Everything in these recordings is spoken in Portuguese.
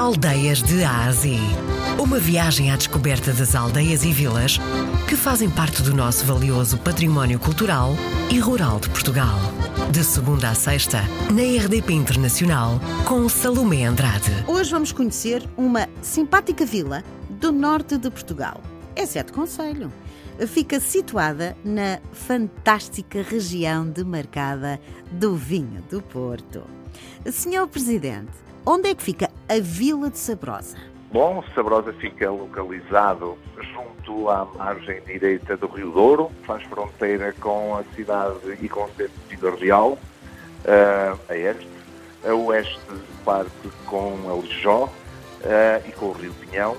Aldeias de Ásia. Uma viagem à descoberta das aldeias e vilas que fazem parte do nosso valioso património cultural e rural de Portugal. De segunda a sexta, na RDP Internacional, com Salomé Andrade. Hoje vamos conhecer uma simpática vila do norte de Portugal. É Sete Conselho. Fica situada na fantástica região demarcada do Vinho do Porto. Senhor Presidente, onde é que fica a Vila de Sabrosa? Bom, Sabrosa fica localizado junto à margem direita do Rio Douro, faz fronteira com a cidade e com o centro de Vila Real, uh, a este. A oeste parte com a Lijó uh, e com o Rio Pinhão,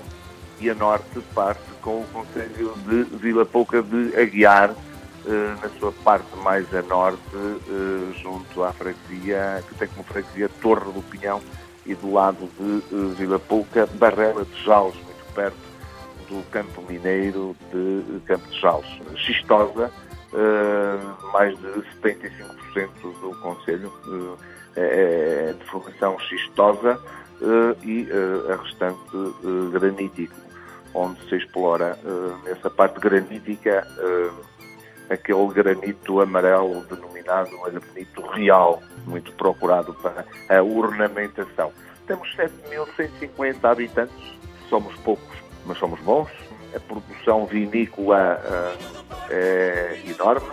e a norte parte com o Conselho de Vila Pouca de Aguiar, uh, na sua parte mais a norte, junto à freguesia, que tem como freguesia Torre do Pinhão, e do lado de uh, Vila Pouca, Barrela de Jaus, muito perto do campo mineiro de Campo de Jaus. Xistosa, uh, mais de 75% do Conselho uh, é de formação xistosa e a restante granítico, onde se explora nessa parte granítica aquele granito amarelo denominado granito real, muito procurado para a ornamentação. Temos 7.150 habitantes, somos poucos, mas somos bons. A produção vinícola uh, é enorme.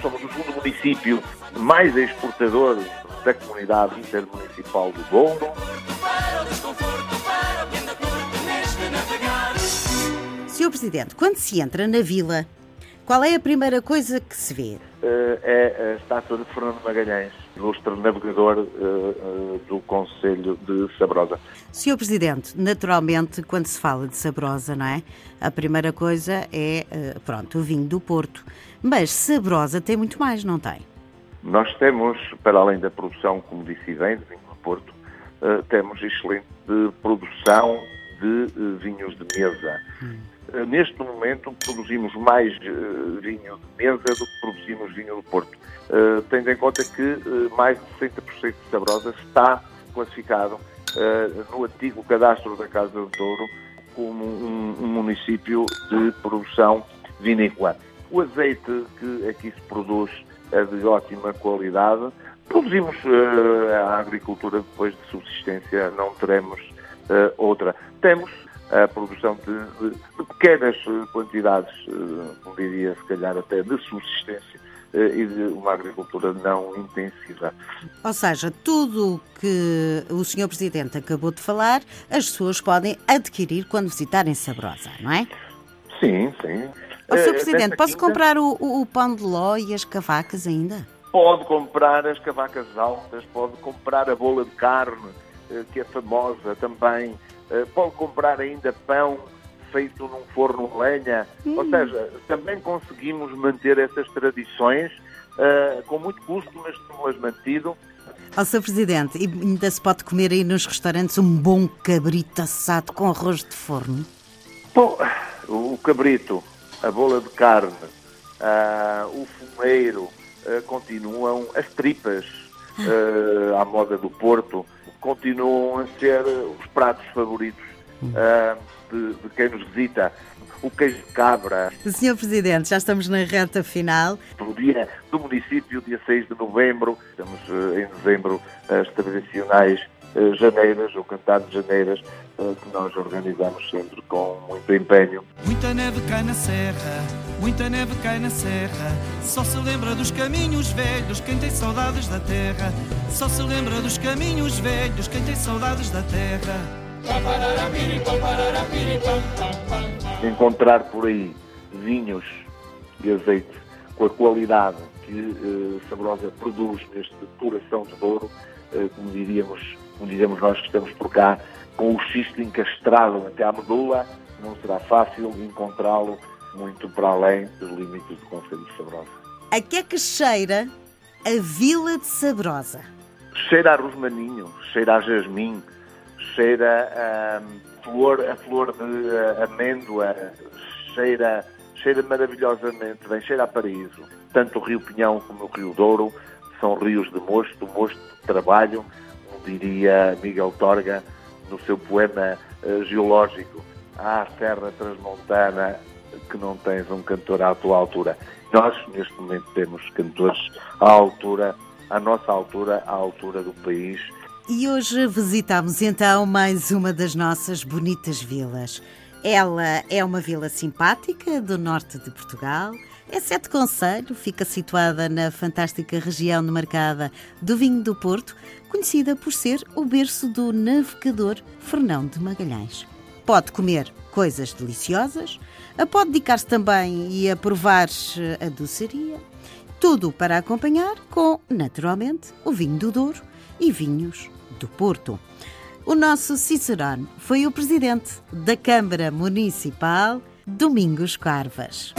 Somos o segundo município mais exportador da comunidade intermunicipal do Douro. Senhor Presidente, quando se entra na vila, qual é a primeira coisa que se vê? Uh, é a estátua de Fernando Magalhães, ilustre navegador uh, uh, do Conselho de Sabrosa. Senhor Presidente, naturalmente, quando se fala de Sabrosa, não é? A primeira coisa é, pronto, o vinho do Porto. Mas Sabrosa tem muito mais, não tem? Nós temos, para além da produção, como disse bem, de vinho do Porto, temos excelente produção de vinhos de mesa. Eh, neste momento produzimos mais uh, vinho de mesa do que produzimos vinho do Porto. Uh, tendo em conta que uh, mais de 60% de Sabrosa está classificado no antigo cadastro da Casa do Douro como um, um, município de produção vinícola. O azeite que aqui se produz é de ótima qualidade. Produzimos a agricultura depois de subsistência, não teremos outra. Temos a produção de, de, de pequenas eh, quantidades, eh, como diria, se calhar até de subsistência e de uma agricultura não intensiva. Ou seja, tudo o que o Sr. Presidente acabou de falar, as pessoas podem adquirir quando visitarem Sabrosa, não é? Sim, sim. O Sr. Presidente, posso quinta... comprar o, o, o, pão de ló e as cavacas ainda? Pode comprar as cavacas altas, pode comprar a bola de carne, que é famosa também, eh, pode comprar ainda pão feito num forno de lenha. Hum. Ou seja, também conseguimos manter essas tradições uh, com muito custo, mas temos mantido. Ó, Sr. Presidente, ainda se pode comer aí nos restaurantes um bom cabrito assado com arroz de forno? Bom, o cabrito, a bola de carne, uh, o fumeiro, uh, continuam as tripas uh, à moda do Porto, continuam a ser os pratos favoritos uh, de, de, quem nos visita. O queijo de cabra. Senhor Presidente, já estamos na reta final. No dia do município, dia 6 de novembro, estamos uh, em dezembro as tradicionais janeiras, o cantar de janeiras, que nós organizamos sempre com muito empenho. Muita neve cai na serra, muita neve cai na serra. Só se lembra dos caminhos velhos quem tem saudades da terra. Só se lembra dos caminhos velhos quem tem saudades da terra. Encontrar por aí vinhos e azeite com a qualidade que uh, Sabrosa produz neste coração de ouro, uh, como diríamos, como dizemos nós que estamos por cá, com o xisto encastrado até à medula, não será fácil encontrá-lo muito para além dos limites do Conselho de Sabrosa. A que é que cheira a Vila de Sabrosa? Cheira a rosmaninho, cheira a jasmim, cheira a flor, a flor de uh, amêndoa, cheira, cheira maravilhosamente bem, cheira a paraíso. Tanto o Rio Pinhão como o Rio Douro são rios de mosto, mosto de trabalho, diria Miguel Torga, no seu poema uh, geológico, à Serra Transmontana, que não tens um cantor à tua altura. Nós, neste momento, temos cantores à altura, à nossa altura, à altura do país. E hoje visitamos então mais uma das nossas bonitas vilas. Ela é uma vila simpática do norte de Portugal. É Sete Conselho, fica situada na fantástica região demarcada do Vinho do Porto, conhecida por ser o berço do navegador Fernão de Magalhães. Pode comer coisas deliciosas, pode dedicar-se também e a provar a doçaria. Tudo para acompanhar com, naturalmente, o vinho do Douro e vinhos do Porto. O nosso Cicerone foi o presidente da Câmara Municipal, Domingos Carvas.